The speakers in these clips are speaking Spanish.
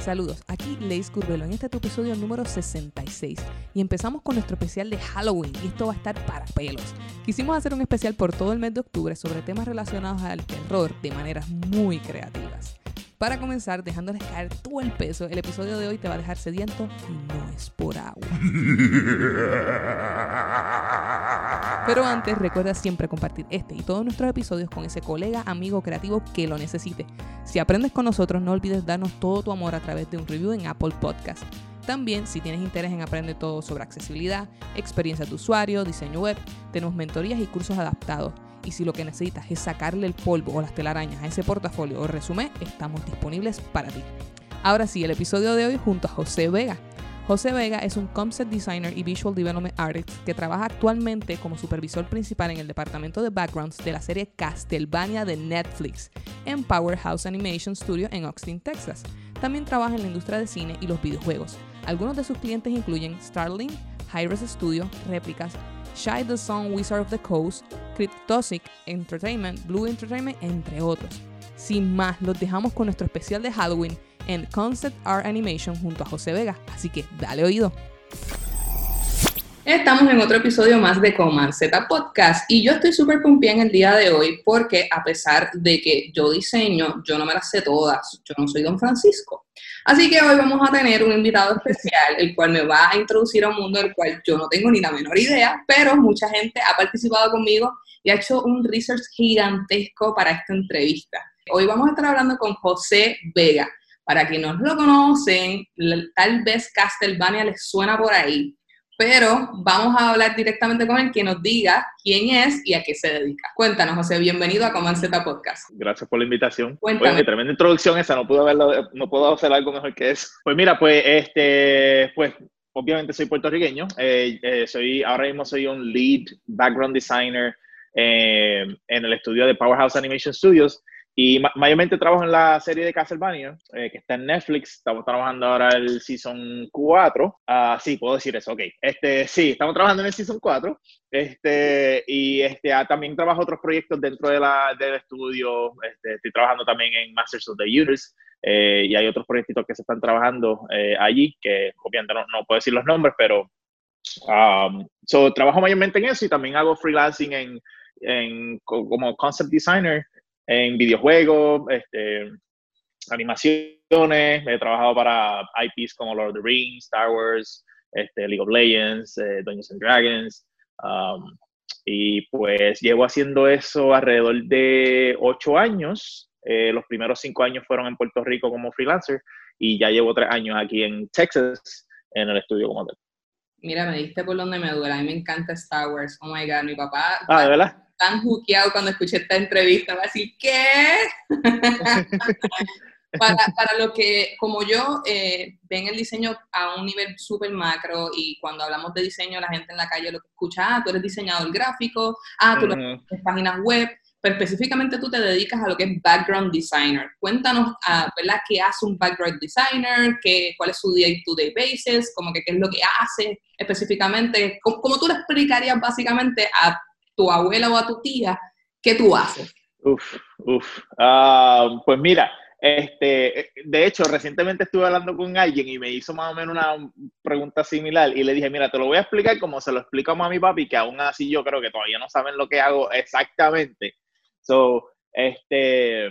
Saludos, aquí Leis Curvelo en este tu episodio número 66 y empezamos con nuestro especial de Halloween y esto va a estar para pelos. Quisimos hacer un especial por todo el mes de octubre sobre temas relacionados al terror de maneras muy creativas. Para comenzar, dejándoles caer todo el peso, el episodio de hoy te va a dejar sediento y no es por agua. Pero antes, recuerda siempre compartir este y todos nuestros episodios con ese colega, amigo creativo que lo necesite. Si aprendes con nosotros, no olvides darnos todo tu amor a través de un review en Apple Podcast. También, si tienes interés en aprender todo sobre accesibilidad, experiencia de usuario, diseño web, tenemos mentorías y cursos adaptados. Y si lo que necesitas es sacarle el polvo o las telarañas a ese portafolio o resumen, estamos disponibles para ti. Ahora sí, el episodio de hoy junto a José Vega. José Vega es un concept designer y visual development artist que trabaja actualmente como supervisor principal en el departamento de backgrounds de la serie Castlevania de Netflix en Powerhouse Animation Studio en Austin, Texas. También trabaja en la industria de cine y los videojuegos. Algunos de sus clientes incluyen Starling, Hi-Res Studio, Réplicas, Shy the Song Wizard of the Coast, Cryptosic Entertainment, Blue Entertainment, entre otros. Sin más, los dejamos con nuestro especial de Halloween en Concept Art Animation junto a José Vega, así que dale oído. Estamos en otro episodio más de Command Z Podcast y yo estoy súper pumpida en el día de hoy porque a pesar de que yo diseño, yo no me las sé todas, yo no soy don Francisco. Así que hoy vamos a tener un invitado especial, el cual me va a introducir a un mundo del cual yo no tengo ni la menor idea, pero mucha gente ha participado conmigo y ha hecho un research gigantesco para esta entrevista. Hoy vamos a estar hablando con José Vega. Para quienes no lo conocen, tal vez Castlevania les suena por ahí, pero vamos a hablar directamente con él que nos diga quién es y a qué se dedica. Cuéntanos, José, bienvenido a Z Podcast. Gracias por la invitación. Cuéntame. Oye, tremenda introducción esa, no puedo, verlo, no puedo hacer algo mejor que eso. Pues mira, pues, este, pues obviamente soy puertorriqueño, eh, eh, soy, ahora mismo soy un lead background designer eh, en el estudio de Powerhouse Animation Studios y mayormente trabajo en la serie de Castlevania, eh, que está en Netflix. Estamos trabajando ahora el Season 4. Ah, sí, puedo decir eso, ok. Este, sí, estamos trabajando en el Season 4. Este, y este, ah, también trabajo otros proyectos dentro de la, del estudio. Este, estoy trabajando también en Masters of the Universe. Eh, y hay otros proyectos que se están trabajando eh, allí, que obviamente no, no, puedo decir los nombres, pero um, so, trabajo mayormente en eso y también hago freelancing en, en como concept designer en videojuegos, este, animaciones, he trabajado para IPs como Lord of the Rings, Star Wars, este, League of Legends, eh, Dungeons and Dragons. Um, y pues llevo haciendo eso alrededor de ocho años. Eh, los primeros cinco años fueron en Puerto Rico como freelancer y ya llevo tres años aquí en Texas en el estudio como tal. Mira, me diste por donde me duele. A mí me encanta Star Wars. Oh my God, mi papá. Ah, ¿de verdad? Tan juqueado cuando escuché esta entrevista, va a decir, ¿qué? para, para lo que, como yo, eh, ven el diseño a un nivel súper macro y cuando hablamos de diseño, la gente en la calle lo que escucha, ah, tú eres diseñador gráfico, ah, tú uh páginas web, pero específicamente tú te dedicas a lo que es background designer. Cuéntanos, ah, ¿verdad? ¿Qué hace un background designer? ¿Qué, ¿Cuál es su day-to-day basis? Como que qué es lo que hace específicamente. ¿Cómo, ¿Cómo, tú le explicarías básicamente a tu abuela o a tu tía, ¿qué tú haces? Uf, uf. Ah, pues mira, este, de hecho, recientemente estuve hablando con alguien y me hizo más o menos una pregunta similar y le dije, mira, te lo voy a explicar como se lo explico a mami y papi, que aún así yo creo que todavía no saben lo que hago exactamente. So, este,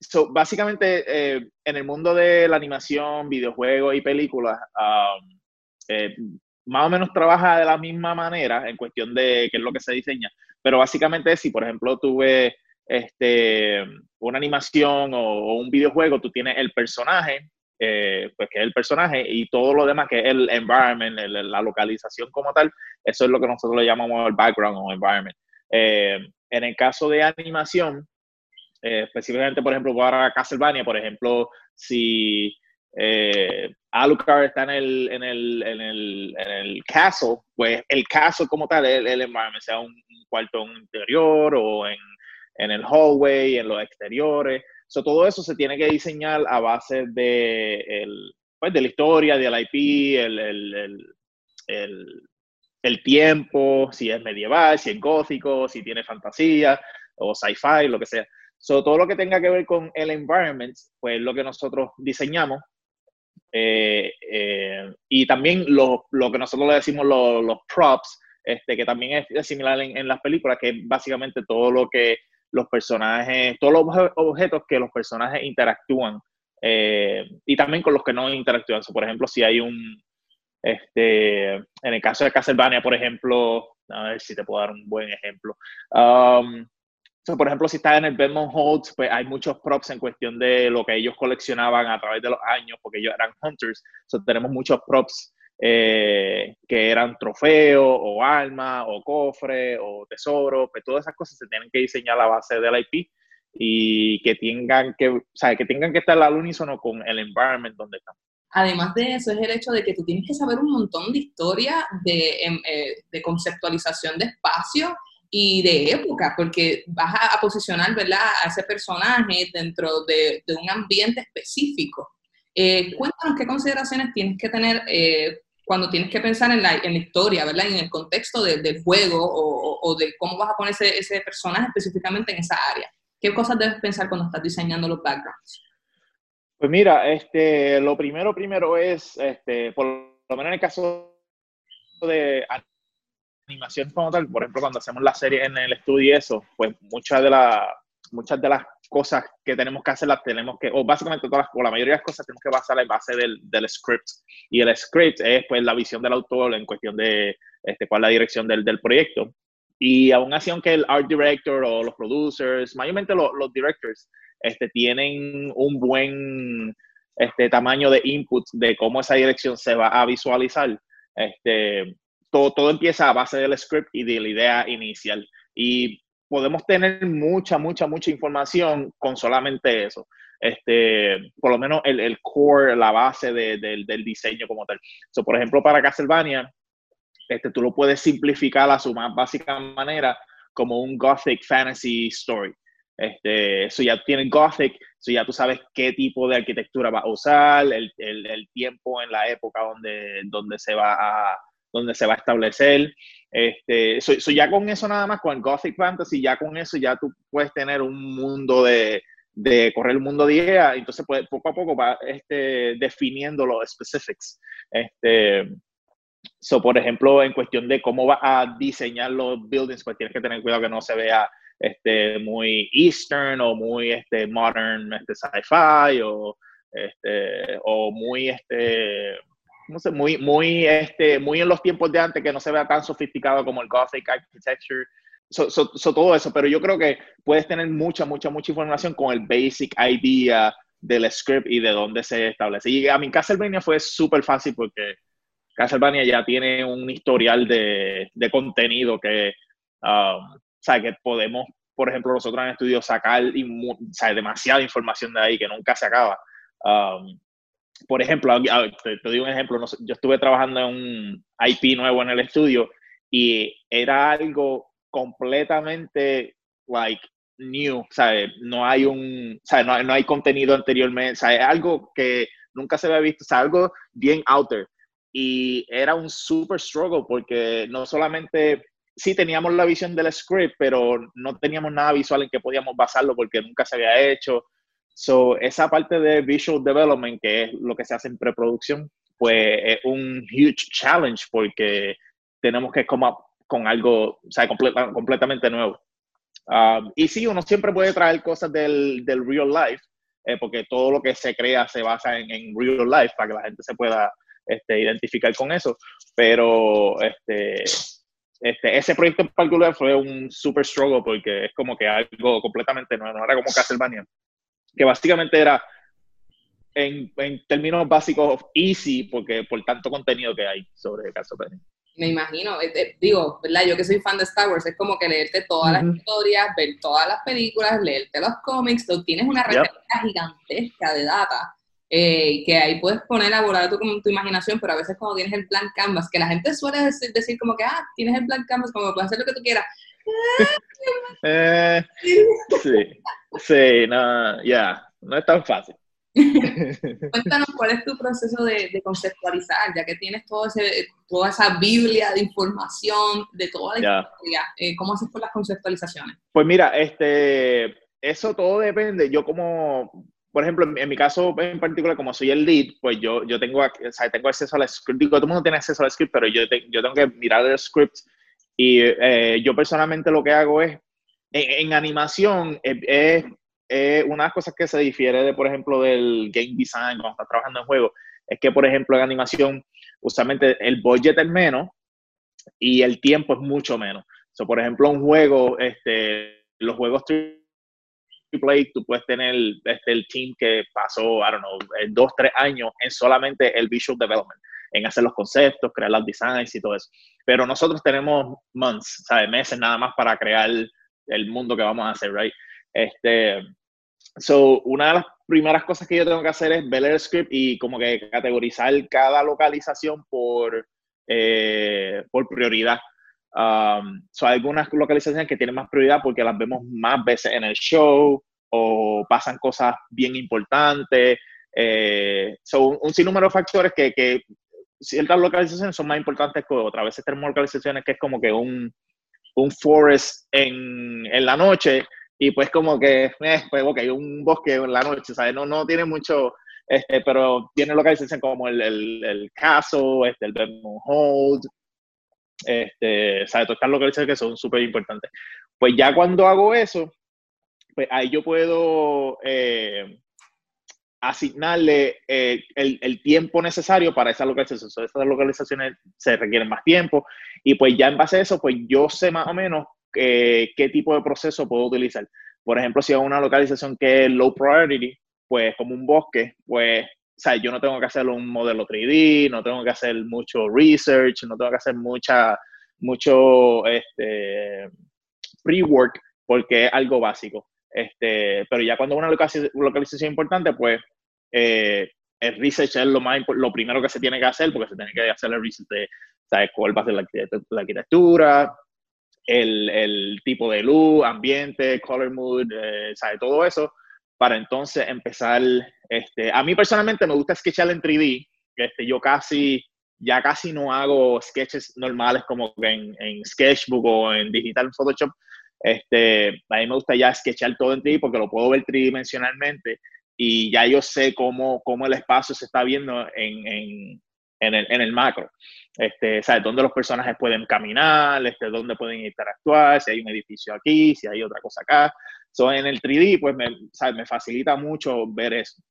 so, básicamente, eh, en el mundo de la animación, videojuegos y películas, um, más o menos trabaja de la misma manera en cuestión de qué es lo que se diseña, pero básicamente si por ejemplo tuve este, una animación o, un videojuego, tú tienes el personaje, eh, pues que es el personaje y todo lo demás que es el environment, la localización como tal, eso es lo que nosotros le llamamos el background o environment. Eh, en el caso de animación, eh, específicamente por ejemplo para Castlevania, por ejemplo, si eh, Alucard está en el, en el, en el, en el castle, pues el castle como tal, el, el environment, sea un, cuarto interior o en, en, el hallway, en los exteriores, todo eso se tiene que diseñar a base de, el, pues, de la historia, del IP, el, el, tiempo, si es medieval, si es gótico, si tiene fantasía o sci-fi, lo que sea. So, todo lo que tenga que ver con el environment, pues lo que nosotros diseñamos. Eh, eh, y también lo, lo, que nosotros le decimos los props, este, que también es similar en, las películas, que es básicamente todo lo que los personajes, todos los objetos que los personajes interactúan eh, y también con los que no interactúan. por ejemplo, si hay un, este, en el caso de Castlevania, por ejemplo, a ver si te puedo dar un buen ejemplo. Um, por ejemplo, si estás en el Belmont Holds, pues hay muchos props en cuestión de lo que ellos coleccionaban a través de los años, porque ellos eran hunters. So, tenemos muchos props eh, que eran trofeos o armas o cofres o tesoros, pues todas esas cosas se tienen que diseñar a la base del IP y que tengan que, o sea, que tengan que estar al unísono con el environment donde están. Además de eso, es el hecho de que tú tienes que saber un montón de historia, de, em, eh, de conceptualización de espacio y de época, porque vas a, posicionar ¿verdad? a ese personaje dentro de, un ambiente específico. Eh, cuéntanos qué consideraciones tienes que tener eh, cuando tienes que pensar en la, en la historia, ¿verdad? En el contexto del juego o, de cómo vas a poner ese, ese, personaje específicamente en esa área. ¿Qué cosas debes pensar cuando estás diseñando los backgrounds? Pues mira, este, lo primero, primero es, este, por lo menos en el caso de animación como tal, por ejemplo, cuando hacemos la serie en el estudio y eso, pues muchas de, la, muchas de las cosas que tenemos que hacer las tenemos que, o básicamente todas, o la mayoría de las cosas tenemos que basar en base del, del script. Y el script es pues la visión del autor en cuestión de este, cuál es la dirección del, del proyecto. Y aún así, aunque el art director o los producers, mayormente los, los directors, este, tienen un buen este, tamaño de input de cómo esa dirección se va a visualizar, este, todo, todo empieza a base del script y de la idea inicial. Y podemos tener mucha, mucha, mucha información con solamente eso. Este, por lo menos el, el core, la base de, del diseño como tal. So, por ejemplo, para Castlevania, este, tú lo puedes simplificar a su más básica manera como un Gothic Fantasy Story. Este, eso ya tiene Gothic, eso ya tú sabes qué tipo de arquitectura va a usar, el, el, el tiempo en la época donde, donde, se va a, donde se va a establecer. Este, so, ya con eso nada más, con Gothic Fantasy, ya con eso ya tú puedes tener un mundo de, de correr el mundo de idea, entonces pues, poco a poco va este, definiendo los specifics. Este, so, por ejemplo, en cuestión de cómo va a diseñar los buildings, pues tienes que tener cuidado que no se vea este, muy eastern o muy este, modern este, sci-fi o, este, o muy este, no sé, muy, muy, este, muy en los tiempos de antes, que no se vea tan sofisticado como el Gothic Architecture. So, todo eso, pero yo creo que puedes tener mucha, mucha, mucha información con el basic idea del script y de dónde se establece. Y a mi Castlevania fue súper fácil porque Castlevania ya tiene un historial de, de contenido que, um, o sea, que podemos, por ejemplo, nosotros en el estudio sacar y, o sea, demasiada información de ahí que nunca se acaba. Um, por ejemplo, te, te, un ejemplo, yo estuve trabajando en un IP nuevo en el estudio y era algo completamente, like, new, ¿sabes? No hay un, ¿sabes? No, no hay contenido anteriormente, ¿sabes? Algo que nunca se había visto, ¿sabes? Algo bien out there. Y era un super struggle porque no solamente, sí teníamos la visión del script, pero no teníamos nada visual en que podíamos basarlo porque nunca se había hecho. So, esa parte de visual development, que es lo que se hace en preproducción, pues es un huge challenge porque tenemos que como con algo, o completamente nuevo. Um, y sí, uno siempre puede traer cosas del, del real life, eh, porque todo lo que se crea se basa en, en, real life para que la gente se pueda este, identificar con eso. Pero este, este, ese proyecto en particular fue un super struggle porque es como que algo completamente nuevo, no era como Castlevania que básicamente era en, en, términos básicos easy porque por tanto contenido que hay sobre Castlevania. Me imagino, eh, eh, digo, ¿verdad? Yo que soy fan de Star Wars, es como que leerte todas las historias, ver todas las películas, leerte los cómics, tú tienes una receta gigantesca de data eh, que ahí puedes poner a volar tu, tu imaginación, pero a veces cuando tienes el blank canvas, que la gente suele decir, decir como que, ah, tienes el blank canvas, como puedes hacer lo que tú quieras, Eh, sí, sí, no, ya, no es tan fácil. Cuéntanos cuál es tu proceso de, conceptualizar, ya que tienes todo ese, toda esa biblia de información de toda la historia. Eh, ¿Cómo haces con las conceptualizaciones? Pues mira, este, eso todo depende. Yo como, por ejemplo, en, mi caso en particular, como soy el lead, pues yo, yo tengo, o sea, tengo acceso al script. Digo, todo el mundo tiene acceso al script, pero yo, yo tengo que mirar el script. Y eh, yo personalmente lo que hago es, en, animación, es eh, una de las cosas que se difiere de, por ejemplo, del game design cuando estás trabajando en juego, es que, por ejemplo, en animación, usualmente el budget es menos y el tiempo es mucho menos. So, por ejemplo, un juego, este, los juegos AAA, tú puedes tener este, el team que pasó, I don't know, dos, tres años en solamente el visual development, en hacer los conceptos, crear los designs y todo eso. Pero nosotros tenemos months, ¿sabes? Meses nada más para crear el mundo que vamos a hacer, right? Este, So, una de las primeras cosas que yo tengo que hacer es ver el script y como que categorizar cada localización por, eh, por prioridad. Um, so, hay algunas localizaciones que tienen más prioridad porque las vemos más veces en el show o pasan cosas bien importantes. Eh, son un, sinnúmero de factores que, que, ciertas localizaciones son más importantes que otras. A veces tenemos localizaciones que es como que un, un forest en, en la noche y pues como que, eh, pues ok, un bosque en la noche, ¿sabes? No, no tiene mucho, este, pero tiene localización como el, el, el caso, este, el Vermont Hold, este, ¿sabes? Todas estas localizaciones que son súper importantes. Pues ya cuando hago eso, pues ahí yo puedo eh, asignarle eh, el, el, tiempo necesario para esa localización. So, esas localizaciones se requieren más tiempo y pues ya en base a eso, pues yo sé más o menos eh, qué tipo de proceso puedo utilizar. Por ejemplo, si hago una localización que es low priority, pues como un bosque, pues, o sea, yo no tengo que hacer un modelo 3D, no tengo que hacer mucho research, no tengo que hacer mucha, mucho este, pre-work, porque es algo básico. Este, pero ya cuando una localización, importante, pues eh, el research es lo, más, lo primero que se tiene que hacer, porque se tiene que hacer el research de, ¿sabes? ¿Cuál va a ser la, arquitectura? el, tipo de luz, ambiente, color mood, eh, sabe, todo eso, para entonces empezar, este, a mí personalmente me gusta sketchar en 3D, este, yo casi, ya casi no hago sketches normales como en, en Sketchbook o en digital Photoshop, este, a mí me gusta ya sketchar todo en 3D porque lo puedo ver tridimensionalmente y ya yo sé cómo, cómo el espacio se está viendo en, en, en, el, en el macro este, ¿sabes? Dónde los personajes pueden caminar, este, dónde pueden interactuar, si hay un edificio aquí, si hay otra cosa acá. So, en el 3D, pues me, me facilita mucho ver eso.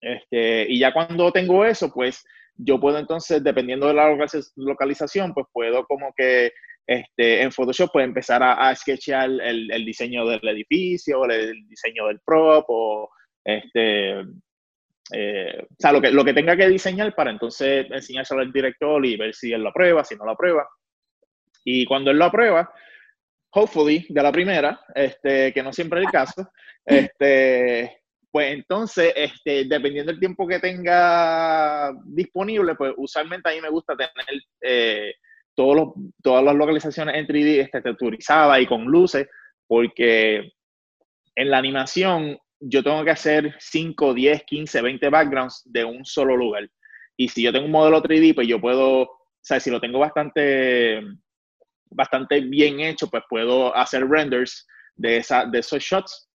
Este, y ya cuando tengo eso, pues yo puedo entonces, dependiendo de la localización, pues puedo como que este, en Photoshop pues empezar a, a sketchear el, el, diseño del edificio, el, diseño del prop, o este, eh, o sea, lo que, lo que tenga que diseñar para entonces enseñárselo al director y ver si él lo aprueba, si no lo aprueba. Y cuando él lo aprueba, hopefully, de la primera, este, que no siempre es el caso, este, pues entonces, este, dependiendo del tiempo que tenga disponible, pues usualmente a mí me gusta tener eh, todos los, todas las localizaciones en 3D este, texturizadas y con luces, porque en la animación yo tengo que hacer 5, 10, 15, 20 backgrounds de un solo lugar. Y si yo tengo un modelo 3D, pues yo puedo, o si lo tengo bastante, bastante bien hecho, pues puedo hacer renders de, esa, de esos shots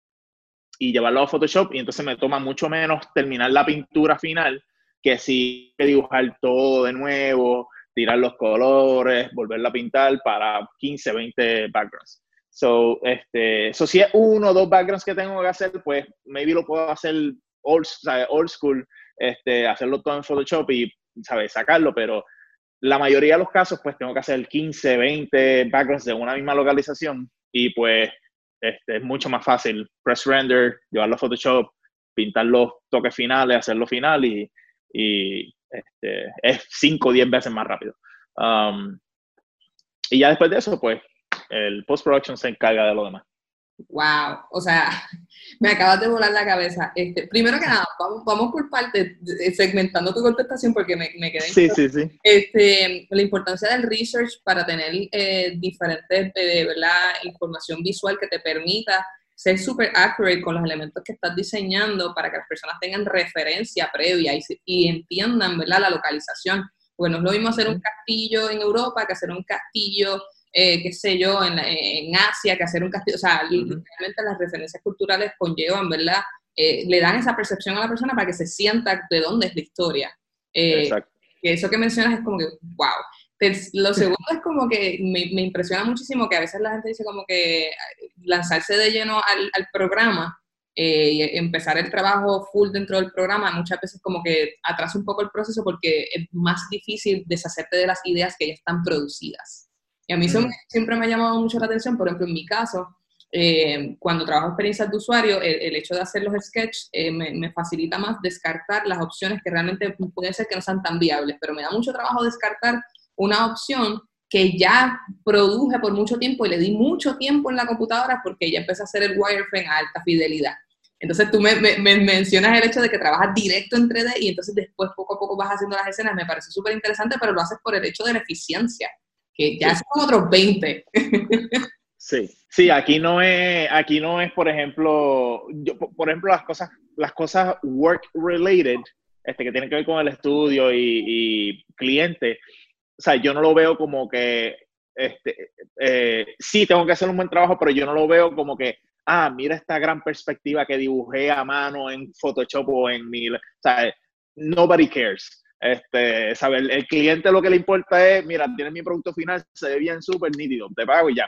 y llevarlo a Photoshop y entonces me toma mucho menos terminar la pintura final que si dibujar todo de nuevo, tirar los colores, volverla a pintar para 15, 20 backgrounds. So, este, so si es uno o dos backgrounds que tengo que hacer, pues maybe lo puedo hacer old, old school, este, hacerlo todo en Photoshop y, ¿sabes? Sacarlo, pero la mayoría de los casos, pues tengo que hacer 15, 20 backgrounds de una misma localización y pues este, es mucho más fácil press render, llevarlo a Photoshop, pintar los toques finales, hacerlo final y, y este, es 5 o 10 veces más rápido. Um, y ya después de eso, pues el post-production se encarga de lo demás. Wow, o sea, me acabas de volar la cabeza. Este, primero que nada, vamos, vamos por parte, segmentando tu contestación porque me, me quedé. Sí, sí, sí. Este, la importancia del research para tener eh, diferentes, eh, ¿verdad? Información visual que te permita ser súper accurate con los elementos que estás diseñando para que las personas tengan referencia previa y, y entiendan, ¿verdad? La localización. Bueno, es lo mismo hacer un castillo en Europa que hacer un castillo eh, qué sé yo, en, en, Asia, que hacer un castillo, o sea, realmente las referencias culturales conllevan, ¿verdad? Eh, le dan esa percepción a la persona para que se sienta de dónde es la historia. Eh, Exacto. Que eso que mencionas es como que, wow. Lo segundo es como que me, me, impresiona muchísimo que a veces la gente dice como que lanzarse de lleno al, al programa y empezar el trabajo full dentro del programa, muchas veces como que atrasa un poco el proceso porque es más difícil deshacerte de las ideas que ya están producidas. Y a mí eso siempre me ha llamado mucho la atención, por ejemplo, en mi caso, eh, cuando trabajo experiencias de usuario, el, hecho de hacer los sketches eh, me, facilita más descartar las opciones que realmente pueden ser que no sean tan viables, pero me da mucho trabajo descartar una opción que ya produje por mucho tiempo y le di mucho tiempo en la computadora porque ya empecé a hacer el wireframe a alta fidelidad. Entonces tú me, me, mencionas el hecho de que trabajas directo en 3D y entonces después poco a poco vas haciendo las escenas, me parece súper interesante, pero lo haces por el hecho de la eficiencia que ya son otros 20. Sí, sí, aquí no es, aquí no es, por ejemplo, yo, por ejemplo, las cosas, las cosas work related, este, que tienen que ver con el estudio y, cliente, o sea, yo no lo veo como que, este, eh, sí, tengo que hacer un buen trabajo, pero yo no lo veo como que, ah, mira esta gran perspectiva que dibujé a mano en Photoshop o en mi, o sea, nobody cares. Este, sabe, el, cliente lo que le importa es, mira, tienes mi producto final, se ve bien súper nítido, te pago y ya.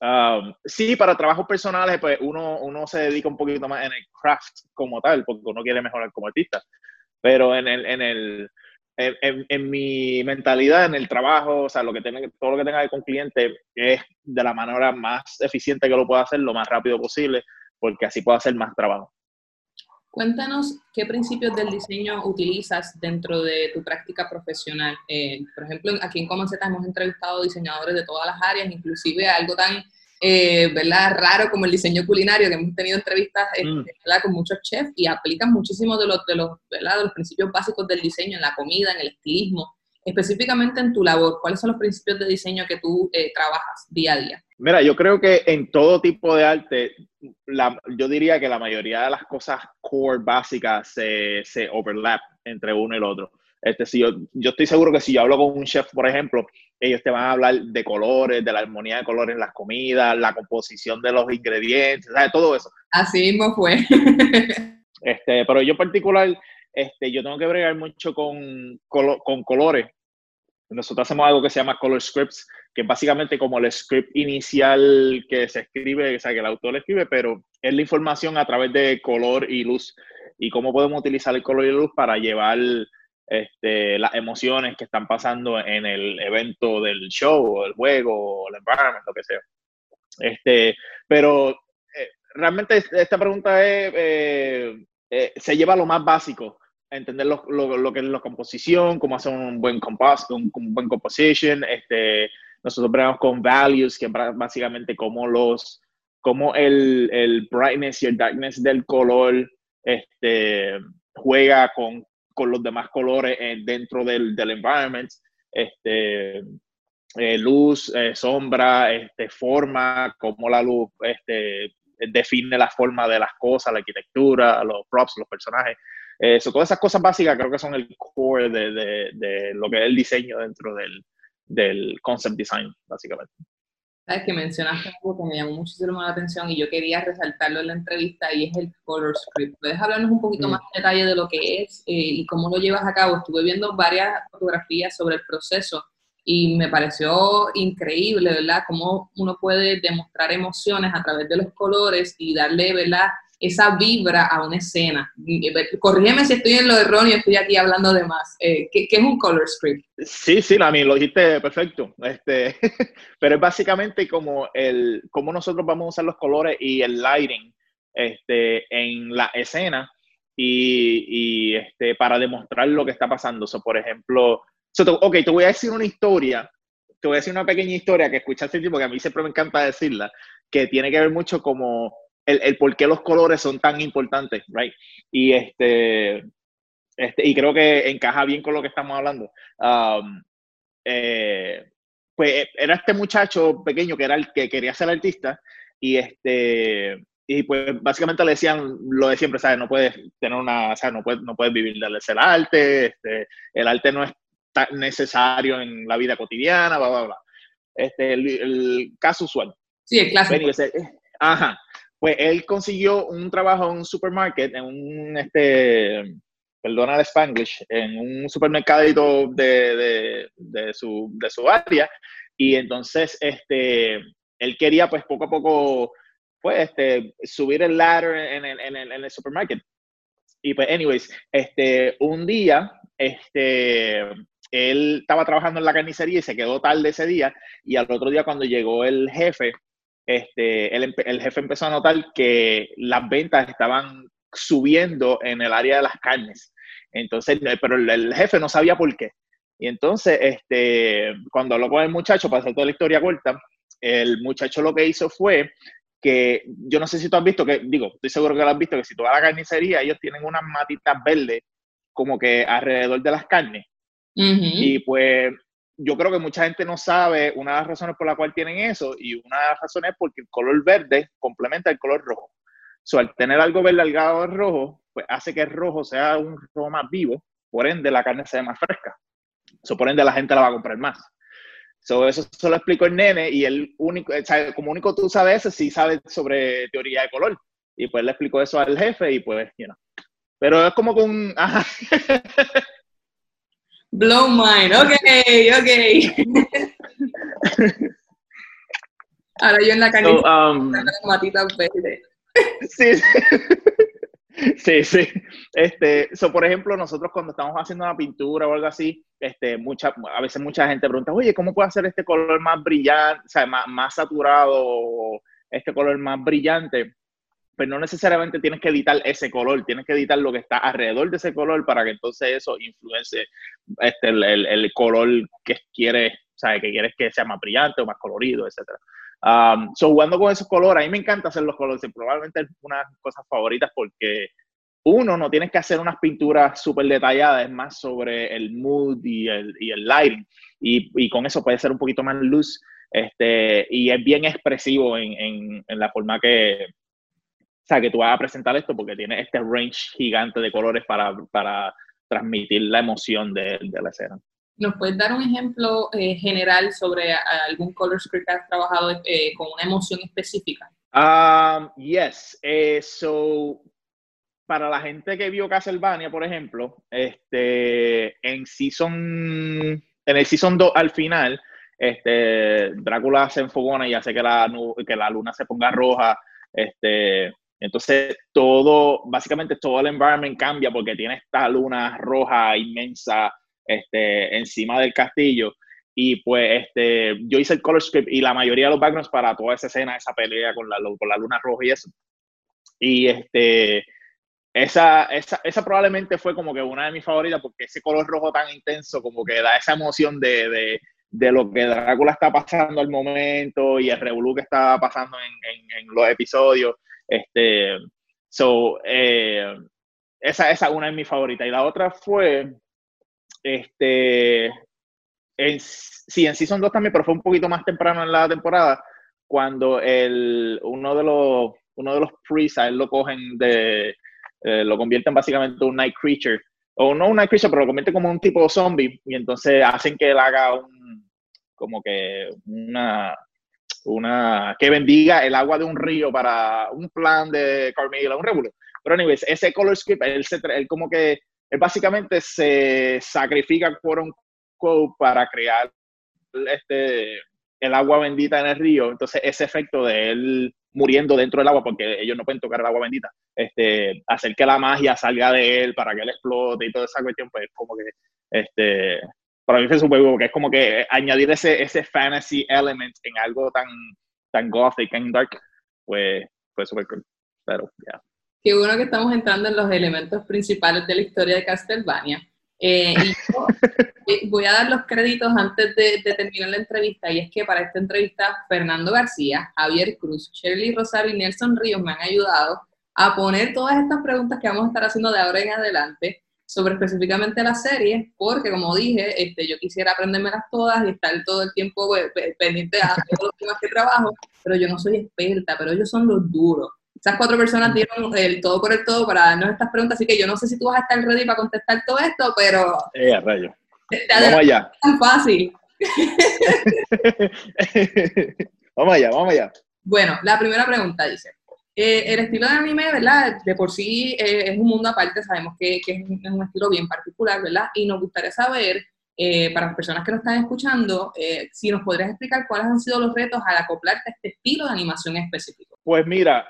Um, sí, para trabajos personales, pues uno, uno se dedica un poquito más en el craft como tal, porque uno quiere mejorar como artista. Pero en el, en el, en, mi mentalidad, en el trabajo, o sea, lo que tiene, todo lo que tenga que ver con cliente es de la manera más eficiente que lo pueda hacer, lo más rápido posible, porque así puedo hacer más trabajo. Cuéntanos qué principios del diseño utilizas dentro de tu práctica profesional. Eh, por ejemplo, aquí en Common hemos entrevistado diseñadores de todas las áreas, inclusive algo tan eh, ¿verdad? raro como el diseño culinario, que hemos tenido entrevistas eh, mm. con muchos chefs y aplican muchísimo de los, de, los, de los principios básicos del diseño en la comida, en el estilismo. Específicamente en tu labor, ¿cuáles son los principios de diseño que tú trabajas día a día? Mira, yo creo que en todo tipo de arte, yo diría que la mayoría de las cosas core básicas se, se overlap entre uno y el otro. Este, si yo, yo estoy seguro que si yo hablo con un chef, por ejemplo, ellos te van a hablar de colores, de la armonía de colores en las comidas, la composición de los ingredientes, de todo eso. Así mismo fue. este, pero yo en particular, este, yo tengo que bregar mucho con, con colores. Nosotros hacemos algo que se llama color scripts, que es básicamente como el script inicial que se escribe, o sea, que el autor escribe, pero es la información a través de color y luz y cómo podemos utilizar el color y luz para llevar este, las emociones que están pasando en el evento del show, el juego, el environment, lo que sea. Este, pero eh, realmente esta pregunta eh, eh, se lleva a lo más básico, entender lo, que es la composición, cómo hacer un buen compos, un, un buen composition, este, nosotros vemos con values, que básicamente como los, como el, el brightness y el darkness del color este, juega con, con los demás colores dentro del, del environment. Este, eh, luz, eh, sombra, este, forma, cómo la luz este, define la forma de las cosas, la arquitectura, los props, los personajes. Eso, todas esas cosas básicas creo que son el core de, de, de, lo que es el diseño dentro del, del concept design, básicamente. Sabes que mencionaste algo que me llamó muchísimo la atención y yo quería resaltarlo en la entrevista y es el color script. ¿Puedes hablarnos un poquito mm. más en detalle de lo que es eh, y cómo lo llevas a cabo? Estuve viendo varias fotografías sobre el proceso y me pareció increíble, ¿verdad? Cómo uno puede demostrar emociones a través de los colores y darle, ¿verdad? Esa vibra a una escena. Corrígeme si estoy en lo erróneo, estoy aquí hablando de más. Eh, ¿qué, es un color script? Sí, sí, Lami, lo dijiste perfecto. Este, pero es básicamente como, el, como nosotros vamos a usar los colores y el lighting este, en la escena y, y este, para demostrar lo que está pasando. So, por ejemplo, so, ok, te voy a decir una historia te voy a decir una pequeña historia que escuchaste tipo que a mí siempre me encanta decirla, que tiene que ver mucho como el, el por qué los colores son tan importantes, right? Y este, este, y creo que encaja bien con lo que estamos hablando. Um, eh, pues era este muchacho pequeño que era el que quería ser artista y este y pues básicamente le decían lo de siempre, ¿sabes? No puedes tener una, o sea, no puedes, no puedes vivir del el arte, este, el arte no es tan necesario en la vida cotidiana, bla, bla, bla. Este, el, caso usual. Sí, el clásico. Ajá. Pues él consiguió un trabajo en un supermarket, en un, este, perdona el spanglish, en un supermercado de, de, de, su, de su área, y entonces, este, él quería, pues, poco a poco, pues, este, subir el ladder en, en, en, en el supermarket. Y pues, anyways, este, un día, este, él estaba trabajando en la carnicería y se quedó tarde ese día y al otro día cuando llegó el jefe, este, el, el, jefe empezó a notar que las ventas estaban subiendo en el área de las carnes. Entonces, pero el, jefe no sabía por qué. Y entonces, este, cuando habló con el muchacho, para hacer toda la historia corta, el muchacho lo que hizo fue que, yo no sé si tú has visto, que digo, estoy seguro que lo has visto, que si tú vas a la carnicería, ellos tienen unas matitas verdes como que alrededor de las carnes. Y pues yo creo que mucha gente no sabe una de las razones por la cual tienen eso y una de las razones es porque el color verde complementa el color rojo. So, al tener algo verde al rojo, pues hace que el rojo sea un rojo más vivo, por ende la carne sea más fresca. So, por ende la gente la va a comprar más. So, eso se lo explico el nene y el único, como único tú sabes, sí sabe sobre teoría de color. Y pues le explico eso al jefe y pues, you. Pero es como con... Blow mind, ok, ok. Ahora yo en la canilla so, um, matita verde. Sí, sí, sí. Este, so, por ejemplo, nosotros cuando estamos haciendo una pintura o algo así, este, mucha, a veces mucha gente pregunta, oye, ¿cómo puedo hacer este color más brillante, o sea, más, más saturado, este color más brillante? Pero no necesariamente tienes que editar ese color, tienes que editar lo que está alrededor de ese color para que entonces eso influencie este, el, color que quieres, o que quieres que sea más brillante o más colorido, etc. Um, so, jugando con esos colores, a mí me encanta hacer los colores, probablemente es una de mis cosas favoritas porque uno, no tienes que hacer unas pinturas súper detalladas, es más sobre el mood y el, y lighting, y, y, con eso puede ser un poquito más luz, este, y es bien expresivo en, en, en la forma que, o sea, que tú vas a presentar esto porque tiene este range gigante de colores para, para transmitir la emoción de, de, la escena. ¿Nos puedes dar un ejemplo eh, general sobre algún color script que has trabajado eh, con una emoción específica? Um, yes. Eh, so, para la gente que vio Castlevania, por ejemplo, este, en season, en el season 2 al final, este, Drácula se enfogona y hace que la, que la luna se ponga roja. Este, entonces, todo, básicamente todo el environment cambia porque tiene esta luna roja inmensa este, encima del castillo. Y pues este, yo hice el color script y la mayoría de los backgrounds para toda esa escena, esa pelea con la, con la luna roja y eso. Y este, esa, esa, esa, probablemente fue como que una de mis favoritas porque ese color rojo tan intenso como que da esa emoción de, de, de lo que Drácula está pasando al momento y el revolú que está pasando en, en, los episodios. Este, so, eh, esa, esa una es mi favorita. Y la otra fue, este, en, sí, en Season 2 también, pero fue un poquito más temprano en la temporada, cuando el, uno de los, uno de los a él lo cogen de, eh, lo convierten básicamente en un Night Creature, o no un Night Creature, pero lo convierte como un tipo zombie, y entonces hacen que él haga un, como que una, una que bendiga el agua de un río para un plan de Carmela, un revuelo. Pero anyways, ese color script, él, se, él como que, él básicamente se sacrifica, quote para crear este, el agua bendita en el río. Entonces, ese efecto de él muriendo dentro del agua, porque ellos no pueden tocar el agua bendita, este, hacer que la magia salga de él para que él explote y toda esa cuestión, pues como que este, para mí fue súper porque es como que añadir ese, ese fantasy element en algo tan, tan gothic, tan dark, pues fue súper cool. Pero, ya. Qué bueno que estamos entrando en los elementos principales de la historia de Castlevania. Eh, y voy a dar los créditos antes de, terminar la entrevista, y es que para esta entrevista Fernando García, Javier Cruz, Shirley Rosario y Nelson Ríos me han ayudado a poner todas estas preguntas que vamos a estar haciendo de ahora en adelante sobre específicamente la serie, porque como dije, este, yo quisiera aprendérmelas todas y estar todo el tiempo pues, pendiente a todos los temas que trabajo, pero yo no soy experta, pero ellos son los duros. Esas cuatro personas dieron el todo por el todo para darnos estas preguntas, así que yo no sé si tú vas a estar ready para contestar todo esto, pero... Eh, rayo. Vamos allá. tan fácil. vamos allá, vamos allá. Bueno, la primera pregunta dice, eh, el estilo de anime, ¿verdad? De por sí eh, es un mundo aparte, sabemos que, que, es un estilo bien particular, ¿verdad? Y nos gustaría saber, eh, para las personas que nos están escuchando, si nos podrías explicar cuáles han sido los retos al acoplarte a este estilo de animación específico. Pues mira,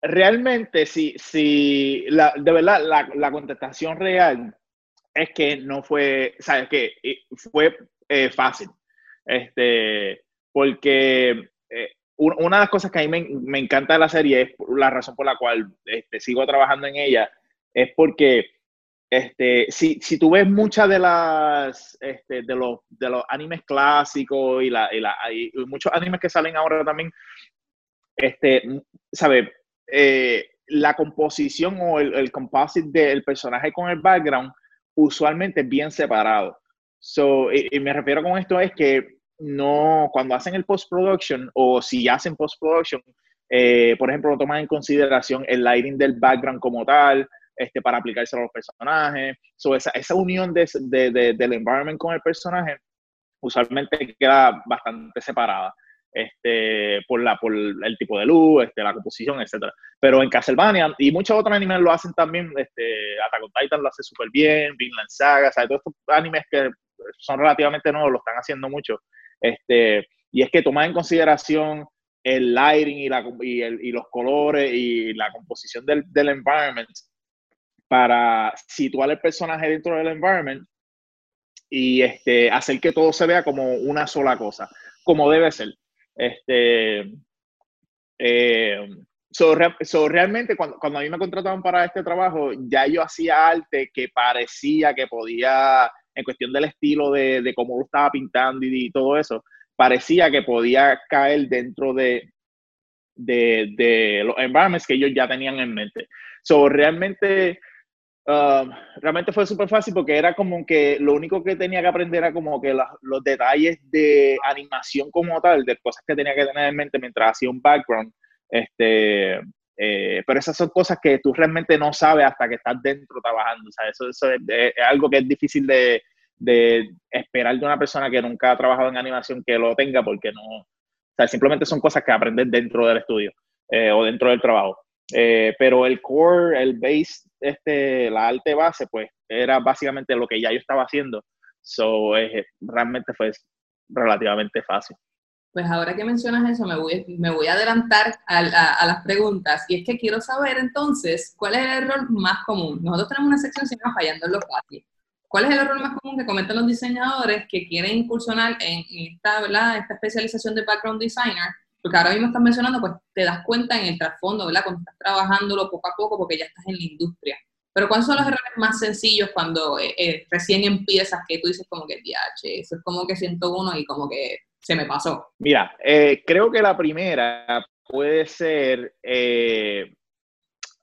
realmente, si, si la, de verdad, la, la, contestación real es que no fue, ¿sabes qué? Fue fácil. Este, porque una de las cosas que a mí me, encanta de la serie es la razón por la cual este, sigo trabajando en ella, es porque este, si, si tú ves muchas de las este, de, los, de los animes clásicos y, la, y, muchos animes que salen ahora también, este, ¿sabes? Eh, la composición o el, el composite del personaje con el background usualmente es bien separado. So, y me refiero con esto es que no, cuando hacen el post-production o si hacen post-production, eh, por ejemplo, no toman en consideración el lighting del background como tal, este, para aplicarse a los personajes. So, esa, esa unión de, de, del environment con el personaje usualmente queda bastante separada. Este, por, la, por el tipo de luz, este, la composición, etc. Pero en Castlevania y muchos otros animes lo hacen también, este, Attack on Titan lo hace súper bien, Vinland Saga, sea, todos estos animes que son relativamente nuevos lo están haciendo mucho. Este, y es que tomar en consideración el lighting y, la, y, los colores y la composición del, del, environment para situar el personaje dentro del environment y este, hacer que todo se vea como una sola cosa, como debe ser. Este, eh, realmente cuando, cuando, a mí me contrataban para este trabajo, ya yo hacía arte que parecía que podía en cuestión del estilo de, de cómo lo estaba pintando y, todo eso, parecía que podía caer dentro de, de, de, los environments que ellos ya tenían en mente. So, realmente, um, realmente fue súper fácil porque era como que lo único que tenía que aprender era como que los detalles de animación como tal, de cosas que tenía que tener en mente mientras hacía un background. Este, eh, pero esas son cosas que tú realmente no sabes hasta que estás dentro trabajando. O sea, eso, es, algo que es difícil de, esperar de una persona que nunca ha trabajado en animación que lo tenga, porque no. O sea, simplemente son cosas que aprendes dentro del estudio eh, o dentro del trabajo. Eh, pero el core, el base, este, la arte base, pues era básicamente lo que ya yo estaba haciendo. So, realmente fue relativamente fácil. Pues ahora que mencionas eso, me voy, me voy a adelantar a, las preguntas. Y es que quiero saber entonces, ¿cuál es el error más común? Nosotros tenemos una sección que se llama Fallando en lo fácil. ¿Cuál es el error más común que cometen los diseñadores que quieren incursionar en, esta, ¿verdad? esta especialización de background designer? Porque ahora mismo estás mencionando, pues te das cuenta en el trasfondo, ¿verdad? Cuando estás trabajándolo poco a poco porque ya estás en la industria. Pero ¿cuáles son los errores más sencillos cuando eh, eh, recién empiezas que tú dices como que, DH, eso es como que siento uno y como que se me pasó? Mira, eh, creo que la primera puede ser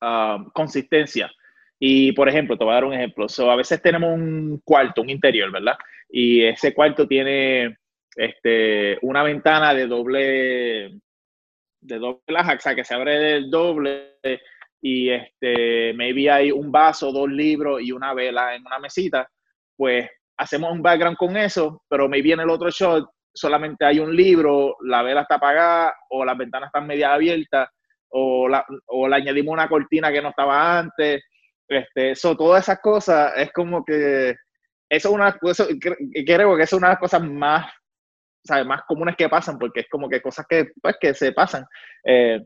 um, consistencia. Y, por ejemplo, te voy a dar un ejemplo. a veces tenemos un cuarto, un interior, ¿verdad? Y ese cuarto tiene este, una ventana de doble, de doble o sea, que se abre del doble y este, maybe hay un vaso, dos libros y una vela en una mesita, pues hacemos un background con eso, pero me viene el otro shot solamente hay un libro, la vela está apagada o las ventanas están media abiertas o, la, o le añadimos una cortina que no estaba antes. Este, eso, todas esas cosas es como que eso es una cosa, creo que es una de las cosas más, ¿sabes? más comunes que pasan, porque es como que cosas que, pues, que se pasan. Eh,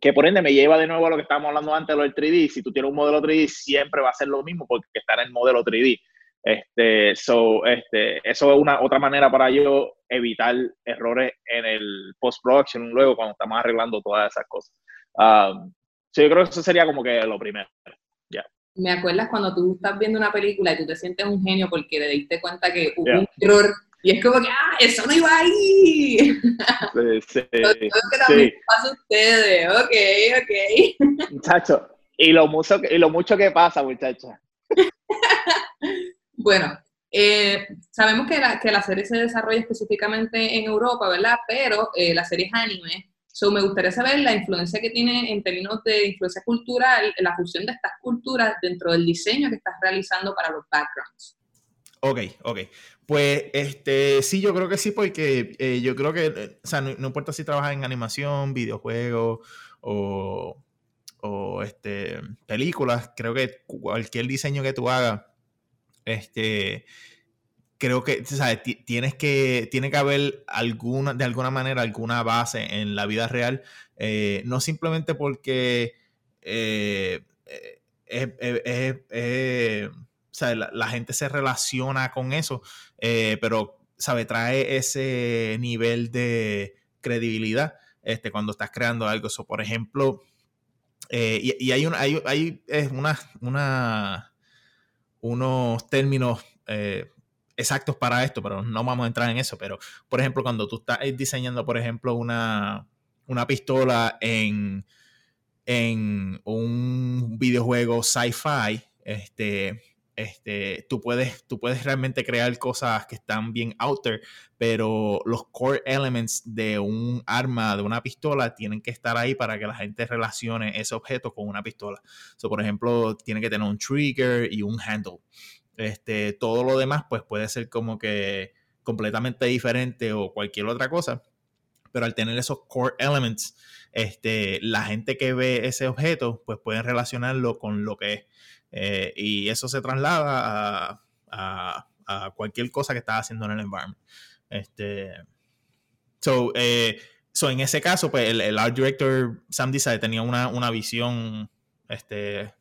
que por ende me lleva de nuevo a lo que estábamos hablando antes, lo del 3D. Si tú tienes un modelo 3D, siempre va a ser lo mismo porque está en el modelo 3D. Este, so, este, eso es una otra manera para yo evitar errores en el post-production luego cuando estamos arreglando todas esas cosas. Um, yo creo que eso sería como que lo primero. me acuerdas cuando tú estás viendo una película y tú te sientes un genio porque te diste cuenta que hubo un error y es como que, ¡ah, eso no iba ahí! Sí, sí, que también pasa a ustedes, ok, ok. Muchacho, y lo mucho, y lo mucho que pasa, muchacha. bueno, eh, sabemos que la, que la serie se desarrolla específicamente en Europa, ¿verdad? Pero eh, la serie es anime. So, me gustaría saber la influencia que tiene en términos de influencia cultural, la fusión de estas culturas dentro del diseño que estás realizando para los backgrounds. Ok, ok. Pues este, sí, yo creo que sí, porque eh, yo creo que, o sea, no, importa si trabajas en animación, videojuegos o, o este, películas, creo que cualquier diseño que tú hagas, este, creo que, ¿sabes? Tienes que, tiene que haber alguna, de alguna manera, alguna base en la vida real, eh, no simplemente porque eh, es la, gente se relaciona con eso, eh, pero, ¿sabe? Trae ese nivel de credibilidad este, cuando estás creando algo. Eso, por ejemplo, eh, y, hay, un, hay, hay una, una, unos términos eh, exactos para esto, pero no vamos a entrar en eso. Pero, por ejemplo, cuando tú estás diseñando, por ejemplo, una, una pistola en, en un videojuego sci-fi, este, este, tú, puedes, tú puedes realmente crear cosas que están bien out there, pero los core elements de un arma, de una pistola, tienen que estar ahí para que la gente relacione ese objeto con una pistola. por ejemplo, tiene que tener un trigger y un handle. Este, todo lo demás, pues puede ser como que completamente diferente o cualquier otra cosa. Pero al tener esos core elements, este, la gente que ve ese objeto, pues pueden relacionarlo con lo que es. Eh, y eso se traslada a, cualquier cosa que estás haciendo en el environment. Este, so, eh, so en ese caso, pues el, art director Sam Desai tenía una, visión este,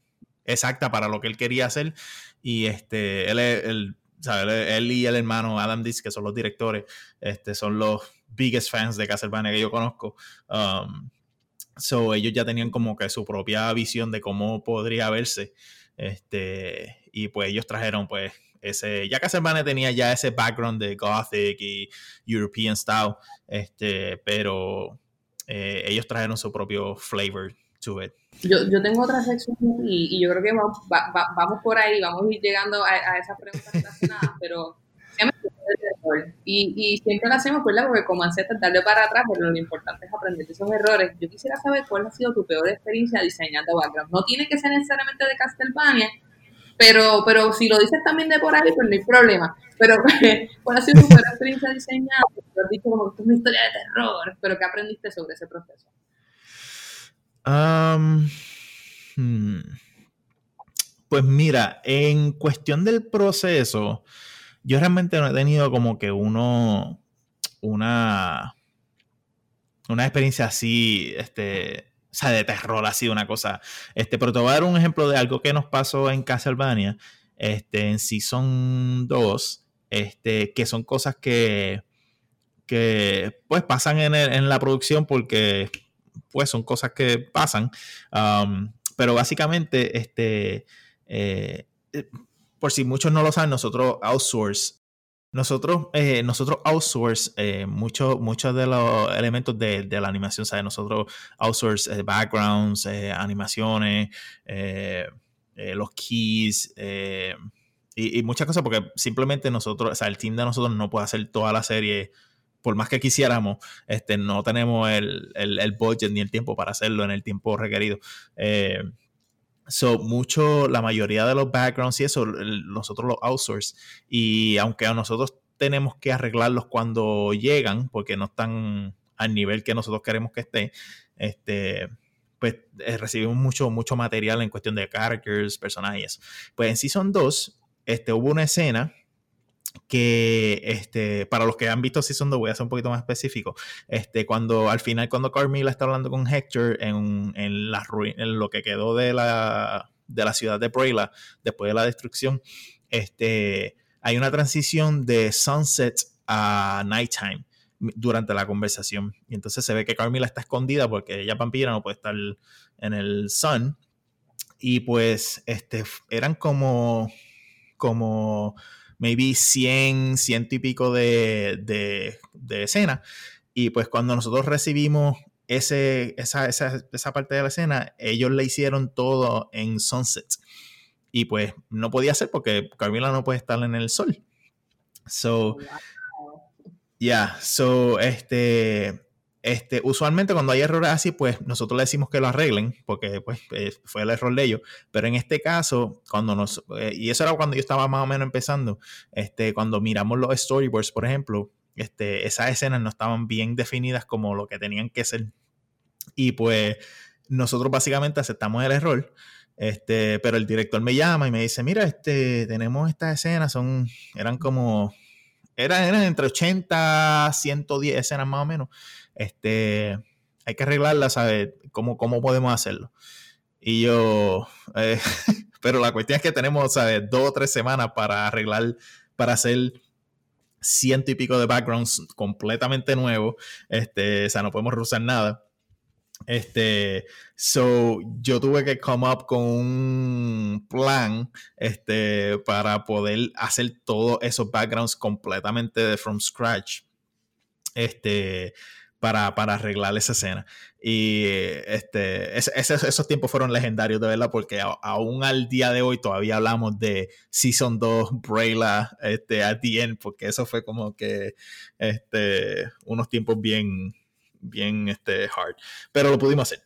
exacta para lo que él quería hacer. Y este, él, él, y el hermano Adam Dis, que son los directores, este, son los biggest fans de Castlevania que yo conozco. Um, so ellos ya tenían como que su propia visión de cómo podría verse. Este, y pues ellos trajeron pues ese, ya Castlevania tenía ya ese background de Gothic y European style, este, pero eh, ellos trajeron su propio flavor to it. Yo, yo tengo otra sección y, yo creo que vamos, vamos por ahí, vamos a ir llegando a, a esas preguntas relacionadas, pero y, y, siempre lo hacemos, ¿verdad? Porque como hace darle para atrás, pero lo importante es aprender de esos errores. Yo quisiera saber cuál ha sido tu peor experiencia diseñando background. No tiene que ser necesariamente de Castlevania, pero, pero si lo dices también de por ahí, pues no hay problema. Pero, ¿cuál ha sido tu peor experiencia diseñando? Lo has dicho como que es una historia de terror, pero ¿qué aprendiste sobre ese proceso? Hmm. Pues mira, en cuestión del proceso, yo realmente no he tenido como que uno, una, una experiencia así, este, o sea, de terror, así, una cosa. Este, pero te voy a dar un ejemplo de algo que nos pasó en Castlevania, este, en Season 2, este, que son cosas que, que pues pasan en, en la producción porque pues son cosas que pasan. Um, pero básicamente, este, eh, por si muchos no lo saben, nosotros outsource. Nosotros, eh, nosotros outsource eh, muchos de los elementos de, la animación, ¿sabes? Nosotros outsource eh, backgrounds, animaciones, los keys y, muchas cosas porque simplemente nosotros, o sea, el team de nosotros no puede hacer toda la serie por más que quisiéramos, este, no tenemos el, el, budget ni el tiempo para hacerlo en el tiempo requerido. So, mucho, la mayoría de los backgrounds y eso, nosotros los outsource. Y aunque a nosotros tenemos que arreglarlos cuando llegan, porque no están al nivel que nosotros queremos que esté, este, pues eh, recibimos mucho, mucho material en cuestión de characters, personajes. Pues en Season 2, este, hubo una escena que este, para los que han visto Season 2, voy a ser un poquito más específico. Este, cuando al final, cuando Carmilla está hablando con Hector en, en, la en lo que quedó de la, de la ciudad de Brayla después de la destrucción, este, hay una transición de sunset a nighttime durante la conversación. Y entonces se ve que Carmilla está escondida porque ella vampira no puede estar en el sun. y pues este, eran como, como maybe 100, ciento y pico de, de, de escenas. Y pues cuando nosotros recibimos ese, esa, esa, esa, parte de la escena, ellos le hicieron todo en Sunset. Y pues no podía ser porque Carmila no puede estar en el sol. So, yeah, so, este, este, usualmente cuando hay errores así, pues nosotros le decimos que lo arreglen, porque pues eh, fue el error de ellos. Pero en este caso, cuando nos, eh, y eso era cuando yo estaba más o menos empezando, este, cuando miramos los storyboards, por ejemplo, este, esas escenas no estaban bien definidas como lo que tenían que ser. Y pues nosotros básicamente aceptamos el error. Este, pero el director me llama y me dice, mira, este, tenemos estas escenas, son, eran como, eran, eran entre 80, 110 escenas más o menos este, hay que arreglarla, ¿sabes? ¿Cómo, cómo podemos hacerlo? Y yo, eh, pero la cuestión es que tenemos, ¿sabes? Dos o tres semanas para arreglar, para hacer ciento y pico de backgrounds completamente nuevos. Este, o sea, no podemos usar nada. Este, so yo tuve que come up con un plan, este, para poder hacer todos esos backgrounds completamente de from scratch. Este, para, arreglar esa escena. Y este, esos tiempos fueron legendarios, de verdad, porque aún al día de hoy todavía hablamos de Season 2, Brayla, este, at the end, porque eso fue como que este, unos tiempos bien, bien este, hard. Pero lo pudimos hacer.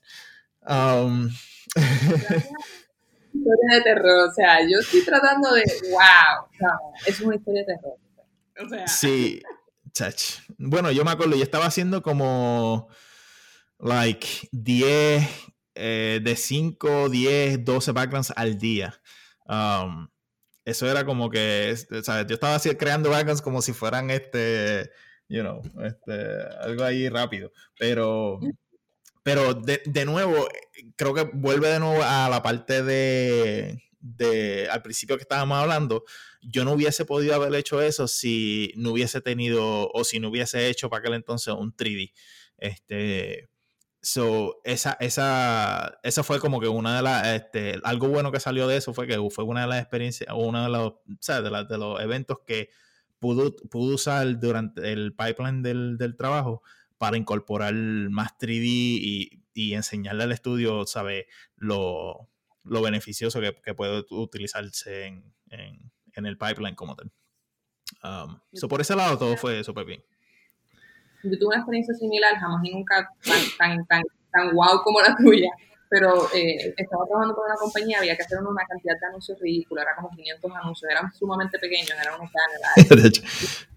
Um, historia de terror, o sea, yo estoy tratando de, wow, es una historia de terror. O sea. Sí, bueno, yo me acuerdo, yo estaba haciendo como like 10, eh, de 5, 10, 12 backgrounds al día. Um, eso era como que, ¿sabes? Yo estaba así creando backgrounds como si fueran este, you know, este, algo ahí rápido. Pero, pero de, de nuevo, creo que vuelve de nuevo a la parte de, de, al principio que estábamos hablando, yo no hubiese podido haber hecho eso si no hubiese tenido o si no hubiese hecho para aquel entonces un 3D. Este, so, esa, esa, esa fue como que una de las, este, algo bueno que salió de eso fue que fue una de las experiencias, o uno de los, De, de, los eventos que pudo, pudo usar durante el pipeline del, trabajo para incorporar más 3D y, enseñarle al estudio, ¿sabe? Lo, lo beneficioso que, puede utilizarse en, en, el pipeline como tal. Um, por ese lado todo fue súper bien. Yo tuve una experiencia similar, jamás y nunca tan, tan, tan, wow como la tuya, pero eh, estaba trabajando con una compañía, había que hacer una cantidad de anuncios ridículos, era como 500 anuncios, eran sumamente pequeños, eran unos banners.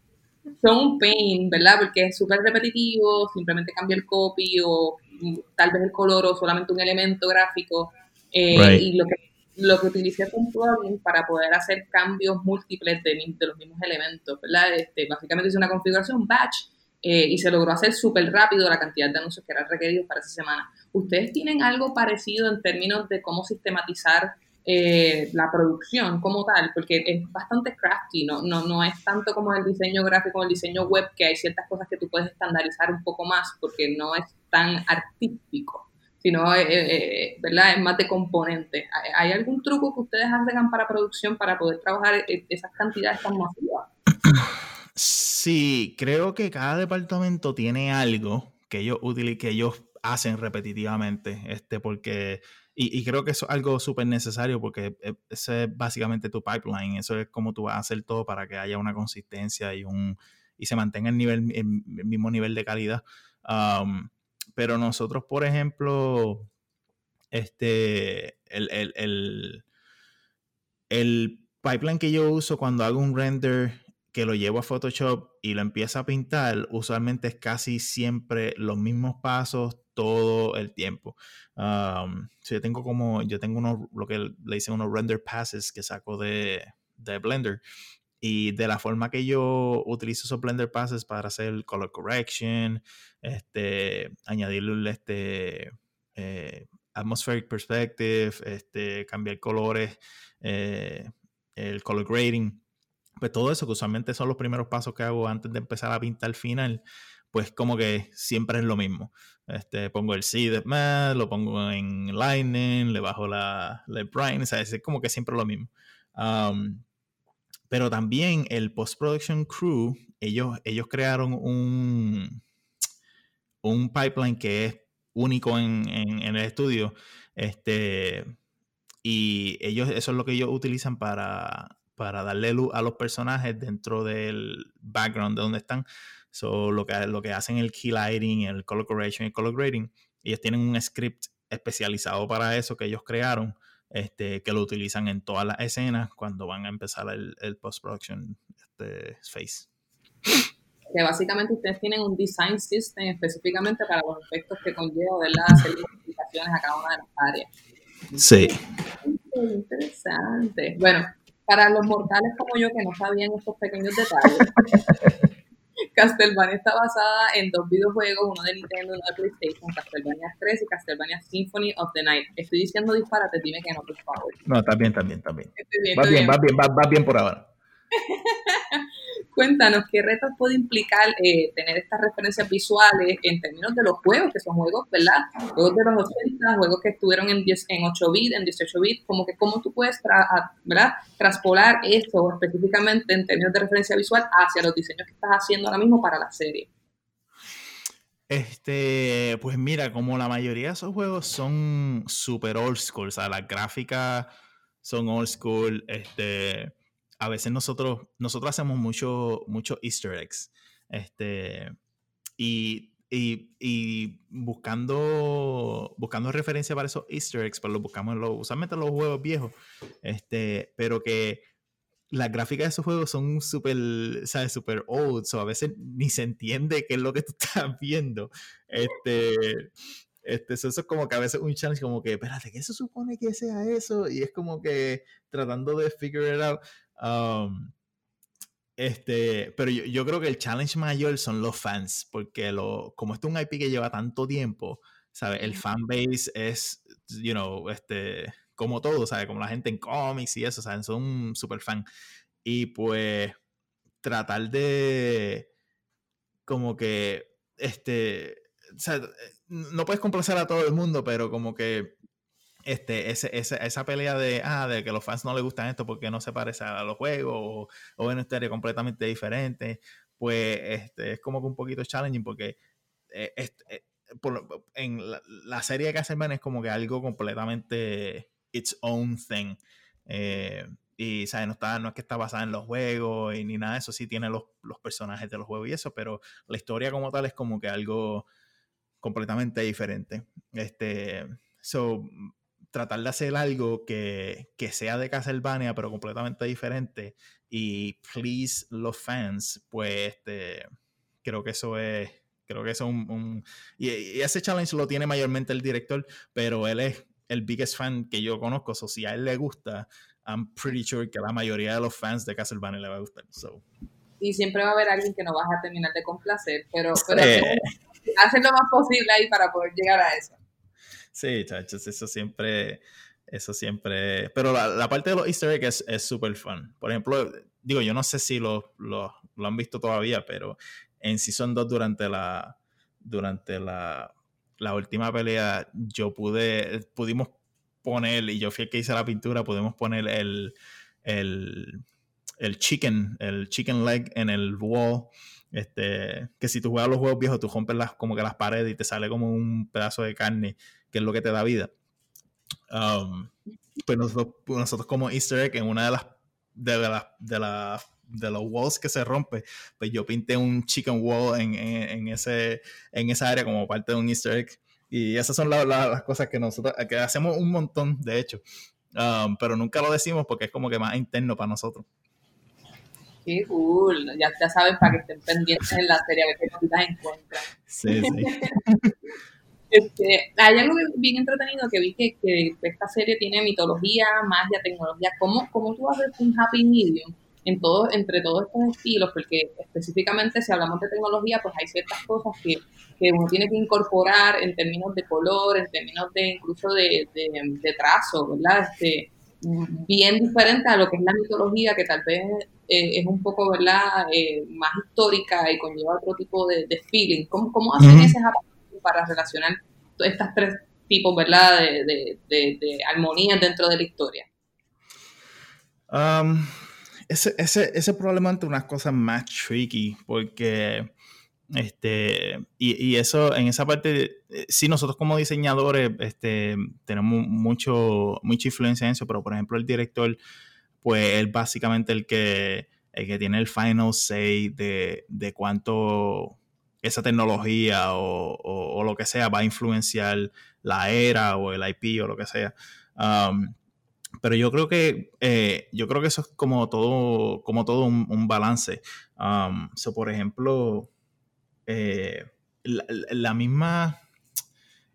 Son un pain, ¿verdad? Porque es súper repetitivo, simplemente cambia el copy o mm, tal vez el color o solamente un elemento gráfico. Eh, y lo que, lo que utilicé fue un plugin para poder hacer cambios múltiples de, de los mismos elementos, ¿verdad? Este, básicamente hice una configuración batch eh, y se logró hacer súper rápido la cantidad de anuncios que eran requeridos para esa semana. ¿Ustedes tienen algo parecido en términos de cómo sistematizar eh, la producción como tal? Porque es bastante crafty, ¿no? No, no es tanto como el diseño gráfico o el diseño web, que hay ciertas cosas que tú puedes estandarizar un poco más porque no es tan artístico sino eh, eh, ¿verdad? es más de componente. ¿Hay algún truco que ustedes hacen para producción para poder trabajar e, esas cantidades tan masivas? Sí, creo que cada departamento tiene algo que ellos, que ellos hacen repetitivamente, este, porque, y, creo que eso es algo súper necesario porque e, ese es básicamente tu pipeline, eso es como tú vas a hacer todo para que haya una consistencia y, un, y se mantenga el, nivel, el mismo nivel de calidad. Um, pero nosotros, por ejemplo, este, el, pipeline que yo uso cuando hago un render que lo llevo a Photoshop y lo empiezo a pintar, usualmente es casi siempre los mismos pasos todo el tiempo. Um, yo tengo como, yo tengo unos, lo que le dicen unos render passes que saco de, de Blender y de la forma que yo utilizo esos Blender Passes para hacer color correction, este, añadirle este, eh, atmospheric perspective, este, cambiar colores, eh, el color grading, pues todo eso que usualmente son los primeros pasos que hago antes de empezar a pintar final, pues como que siempre es lo mismo. Este, pongo el seed lo pongo en Lightning, le bajo la, la brightness, es como que siempre lo mismo. Um, pero también el post-production crew, ellos, ellos crearon un, un pipeline que es único en, en, el estudio. Este, y ellos, eso es lo que ellos utilizan para, para darle luz a los personajes dentro del background de donde están. So, lo, que, lo que hacen el key lighting, el color correction el color grading, ellos tienen un script especializado para eso que ellos crearon, este, que lo utilizan en todas las escenas cuando van a empezar el, el post-production este, phase. Que básicamente ustedes tienen un design system específicamente para los efectos que conlleva, ¿verdad? Hacer modificaciones a cada una de las áreas. Sí. Interesante. Bueno, para los mortales como yo que no sabían estos pequeños detalles, Castlevania está basada en dos videojuegos, uno de Nintendo y uno de PlayStation, Castlevania 3 y Castlevania Symphony of the Night. Estoy diciendo disparate, dime que no, por favor. No, está bien, está bien, está bien. Va bien, va bien, va bien por ahora. Cuéntanos qué retos puede implicar eh, tener estas referencias visuales en términos de los juegos, que son juegos, ¿verdad? Juegos de los 80, juegos que estuvieron en, 10, en 8 bits, en 18 bits, como que cómo tú puedes ¿verdad? traspolar eso específicamente en términos de referencia visual hacia los diseños que estás haciendo ahora mismo para la serie. Este, pues mira, como la mayoría de esos juegos son super old school, o sea, las gráficas son old school, este a veces nosotros, nosotros hacemos mucho, mucho easter eggs. Este, y, y, buscando, buscando referencia para esos easter eggs, pues lo buscamos los, usualmente en los juegos viejos. Este, pero que las gráficas de esos juegos son súper, ¿sabes? Súper old, o a veces ni se entiende qué es lo que tú estás viendo. Este, este, eso es como que a veces un challenge como que, espérate, ¿qué se supone que sea eso? Y es como que tratando de figure it out. Um, este, pero yo, creo que el challenge mayor son los fans, porque lo, como esto es un IP que lleva tanto tiempo, ¿sabes? El fanbase es, you know, este, como todo, ¿sabes? Como la gente en cómics y eso, ¿saben? Son super fan. Y pues tratar de, como que, este, o sea, no puedes complacer a todo el mundo, pero como que este, esa pelea de, ah, de que los fans no les gustan esto porque no se parece a los juegos o, o una historia completamente diferente, pues este, es como que un poquito challenging porque este, en la, serie de Castlevania es como que algo completamente its own thing. Eh, y ¿sabes? No, está, no es que está basada en los juegos y ni nada de eso, sí tiene los, los personajes de los juegos y eso, pero la historia como tal es como que algo completamente diferente. Este, tratar de hacer algo que, sea de Castlevania, pero completamente diferente, y please los fans, pues este, creo que eso es, creo que eso es un, y, ese challenge lo tiene mayormente el director, pero él es el biggest fan que yo conozco, so si a él le gusta, I'm pretty sure que la mayoría de los fans de Castlevania le va a gustar. Y siempre va a haber alguien que no vas a terminar de complacer, pero, pero hacen lo más posible ahí para poder llegar a eso. Sí, chachos, eso siempre, eso siempre, pero la, parte de los easter eggs es súper fun. Por ejemplo, digo, yo no sé si lo, lo, han visto todavía, pero en Season 2 durante la, durante la, la última pelea, yo pude, pudimos poner, y yo fui el que hice la pintura, pudimos poner el, el, el chicken, el chicken leg en el wall. Este, que si tú juegas los juegos viejos, tú rompes las, como que las paredes y te sale como un pedazo de carne que es lo que te da vida. Um, pues nosotros, como Easter egg en una de las de, la, de, la, de los walls que se rompe, pues yo pinté un chicken wall en, en, ese, en esa área como parte de un Easter egg. Y esas son las cosas que nosotros que hacemos un montón, de hecho. Um, pero nunca lo decimos porque es como que más interno para nosotros. Qué cool. Ya, ya saben para que estén pendientes en la serie a ver qué cositas encuentran. Sí, sí. Este, hay algo bien entretenido que vi que, que, esta serie tiene mitología, magia, tecnología. ¿Cómo, cómo tú haces un happy medium en todo, entre todos estos estilos? Porque específicamente si hablamos de tecnología, pues hay ciertas cosas que, que uno tiene que incorporar en términos de color, en términos de incluso de, de, trazo, ¿verdad? Este, bien diferente a lo que es la mitología, que tal vez eh, es un poco, ¿verdad?, eh, más histórica y conlleva otro tipo de, feeling. ¿Cómo, cómo hacen ese para relacionar estas tres tipos, ¿verdad?, de, de, armonía dentro de la historia. Um, ese, ese, ese probablemente unas cosas más tricky, porque este, y, eso, en esa parte, eh, sí, nosotros como diseñadores este, tenemos mucho, mucha influencia en eso, pero por ejemplo el director, pues él básicamente el que, el que tiene el final say de, de cuánto esa tecnología o, lo que sea va a influenciar la era o el IP o lo que sea. Um, pero yo creo que eh, yo creo que eso es como todo, como todo un, balance. Um, por ejemplo, eh, la, misma,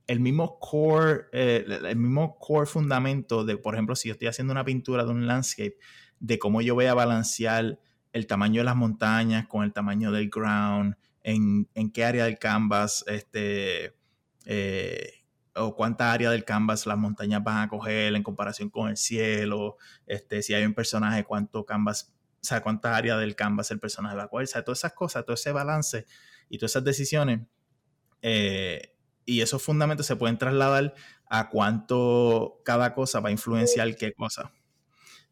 el mismo core, eh, el mismo core fundamento de, por ejemplo, si yo estoy haciendo una pintura de un landscape, de cómo yo voy a balancear el tamaño de las montañas con el tamaño del ground, en, qué área del canvas, este, eh, o cuánta área del canvas las montañas van a coger en comparación con el cielo, este, si hay un personaje, cuánto canvas, o sea, cuánta área del canvas el personaje va a coger, o sea, todas esas cosas, todo ese balance y todas esas decisiones eh, y esos fundamentos se pueden trasladar a cuánto cada cosa va a influenciar qué cosa.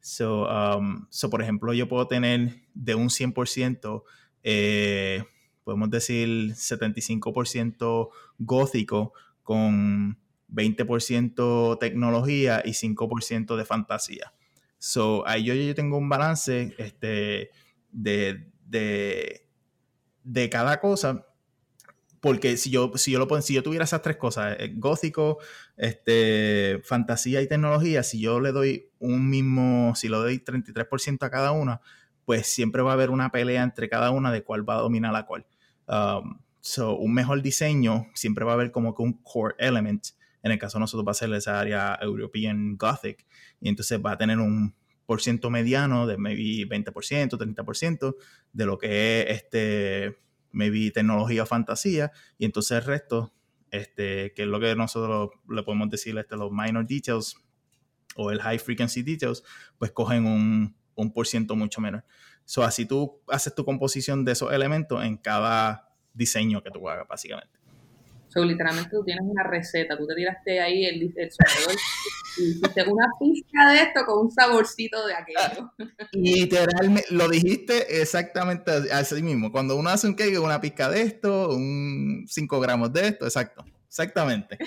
So, um, so por ejemplo, yo puedo tener de un 100%, eh, podemos decir 75% gótico con 20% tecnología y 5% de fantasía. So, ahí yo, yo tengo un balance este, de, de de cada cosa, porque si yo, si yo, lo, si yo tuviera esas tres cosas, eh, gótico, este, fantasía y tecnología, si yo le doy un mismo, si le doy 33% a cada una, pues siempre va a haber una pelea entre cada una de cuál va a dominar la cual. Um, so, un mejor diseño siempre va a haber como que un core element. En el caso de nosotros va a ser esa área European Gothic. Y entonces va a tener un por ciento mediano de maybe 20%, 30% de lo que es este, maybe tecnología fantasía, y entonces el resto, este, que es lo que nosotros le podemos decir, este, los minor details o el high frequency details, pues cogen un, un por ciento mucho menor. So, así tú haces tu composición de esos elementos en cada diseño que tú hagas, básicamente. So, literalmente tú tienes una receta, tú te tiraste ahí el, el y hiciste una pizca de esto con un saborcito de aquello. Literalmente, lo dijiste exactamente así mismo. Cuando uno hace un cake, una pizca de esto, un 5 gramos de esto, exacto, exactamente.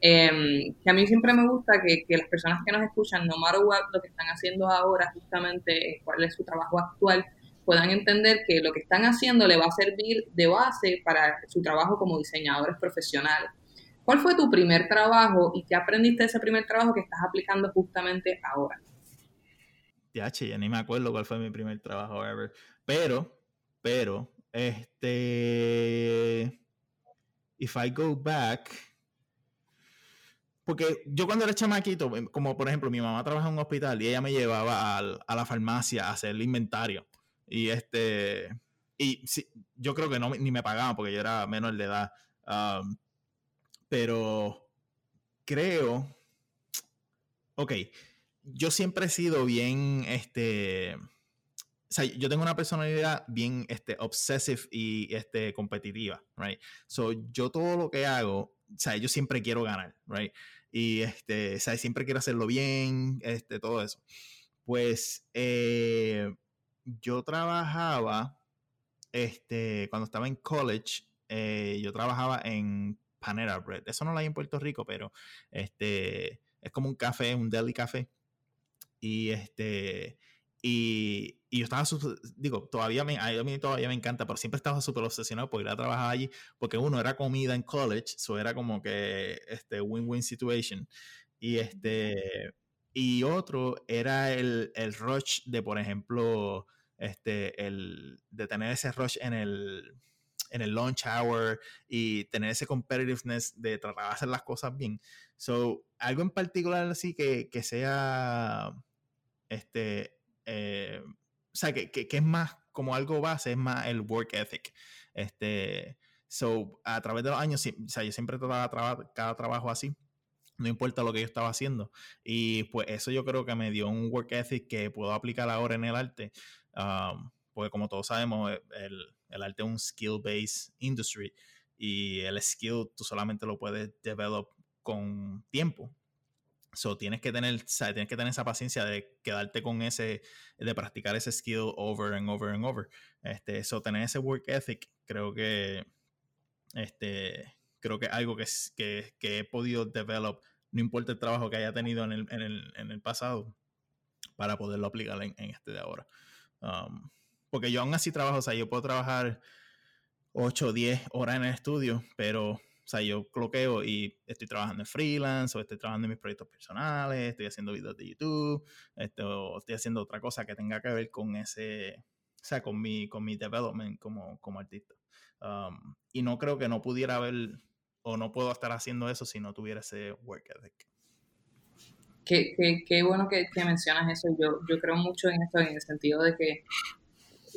Eh, que a mí siempre me gusta que, que, las personas que nos escuchan, no matter what, lo que están haciendo ahora, justamente cuál es su trabajo actual, puedan entender que lo que están haciendo le va a servir de base para su trabajo como diseñadores profesionales. ¿Cuál fue tu primer trabajo y qué aprendiste de ese primer trabajo que estás aplicando justamente ahora? Ya, ya ni me acuerdo cuál fue mi primer trabajo ever. Pero, pero, este. If I go back. Porque yo cuando era chamaquito, como por ejemplo, mi mamá trabaja en un hospital y ella me llevaba a la farmacia a hacer el inventario. Y este, y sí, yo creo que no ni me pagaban porque yo era menor de edad. Um, pero creo, ok, yo siempre he sido bien, este, o sea, yo tengo una personalidad bien, este, obsessive y, este, competitiva, right? So, yo todo lo que hago, o sea, yo siempre quiero ganar, right? Y, este, sea, siempre quiero hacerlo bien, este, todo eso. Pues, eh, yo trabajaba, este, cuando estaba en college, eh, yo trabajaba en Panera Bread. Eso no lo hay en Puerto Rico, pero este, es como un café, un deli café. Y este, y, y yo estaba, digo, todavía me, a mí todavía me encanta, pero siempre estaba súper obsesionado por ir a trabajar allí, porque uno era comida en college, eso era como que este win-win situation. Y este, y otro era el, el rush de, por ejemplo, este, el, de tener ese rush en el, en el launch hour y tener ese competitiveness de tratar de hacer las cosas bien. So, algo en particular así que, que sea, este, eh, sea, que, que, es más como algo base, es más el work ethic. Este, so, a través de los años, o sea, yo siempre trataba cada trabajo así. no importa lo que yo estaba haciendo. Y pues eso yo creo que me dio un work ethic que puedo aplicar ahora en el arte, um, porque como todos sabemos, e, el, el arte es un skill-based industry y el skill tú solamente lo puedes develop con tiempo. So tienes que tener, tienes que tener esa paciencia de quedarte con ese, de practicar ese skill over and over and over. Este, so tener ese work ethic, creo que, este, creo que algo que, que, que he podido develop, no importa el trabajo que haya tenido en el, en el, en el pasado, para poderlo aplicar en, en este de ahora. Um, porque yo aún así trabajo, o sea, yo puedo trabajar 8 o 10 horas en el estudio, pero o sea, yo cloqueo y estoy trabajando en freelance o estoy trabajando en mis proyectos personales, estoy haciendo videos de YouTube, o estoy haciendo otra cosa que tenga que ver con ese, o sea, con mi, con mi development como, como artista. Um, y no creo que no pudiera haber o no puedo estar haciendo eso si no tuviera ese work ethic. Qué, qué, qué bueno que, que, mencionas eso. Yo, yo creo mucho en esto, en el sentido de que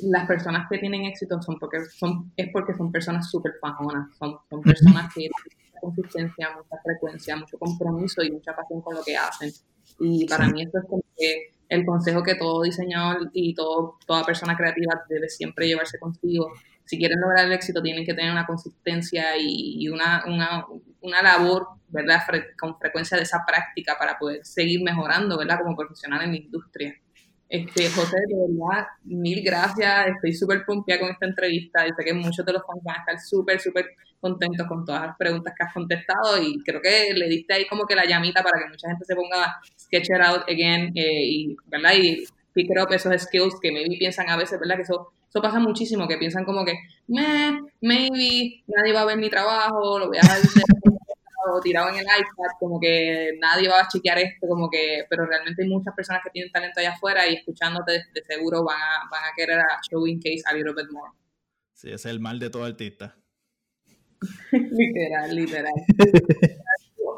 las personas que tienen éxito son porque son, es porque son personas súper fajonas, son, son personas que tienen mucha consistencia, mucha frecuencia, mucho compromiso y mucha pasión con lo que hacen. Y para mí esto es como que el consejo que todo diseñador y todo, toda persona creativa debe siempre llevarse consigo. Si quieren lograr el éxito tienen que tener una consistencia y, una, una, una, labor, ¿verdad? con frecuencia de esa práctica para poder seguir mejorando, ¿verdad? Como profesional en la industria. Este, José, de verdad, mil gracias. Estoy súper pompeada con esta entrevista. Y sé que muchos de los fans van a estar súper, súper contentos con todas las preguntas que has contestado. Y creo que le diste ahí como que la llamita para que mucha gente se ponga sketch it out again. Eh, y, ¿verdad? Y pick up esos skills que maybe piensan a veces, ¿verdad? Que eso, eso pasa muchísimo, que piensan como que, Meh, maybe nadie va a ver mi trabajo, lo voy a dejar o tirado en el iPad, como que nadie va a chequear esto, como que, pero realmente hay muchas personas que tienen talento allá afuera y escuchándote de seguro van a, van a querer a show in case a little bit more. Sí, ese es el mal de todo artista. literal, literal.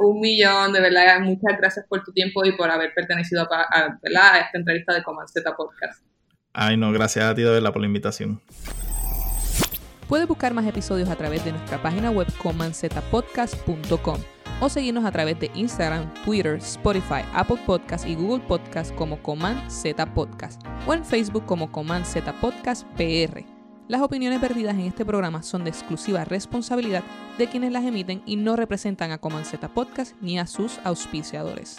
Un millón, de verdad, muchas gracias por tu tiempo y por haber pertenecido a, a, a esta entrevista de Z Podcast. Ay, no, gracias a ti de verdad por la invitación. Puedes buscar más episodios a través de nuestra página web comanzetapodcast.com o seguirnos a través de Instagram, Twitter, Spotify, Apple Podcast y Google Podcast como Coman Z Podcast o en Facebook como Coman Z Podcast PR. Las opiniones perdidas en este programa son de exclusiva responsabilidad de quienes las emiten y no representan a Coman Z Podcast ni a sus auspiciadores.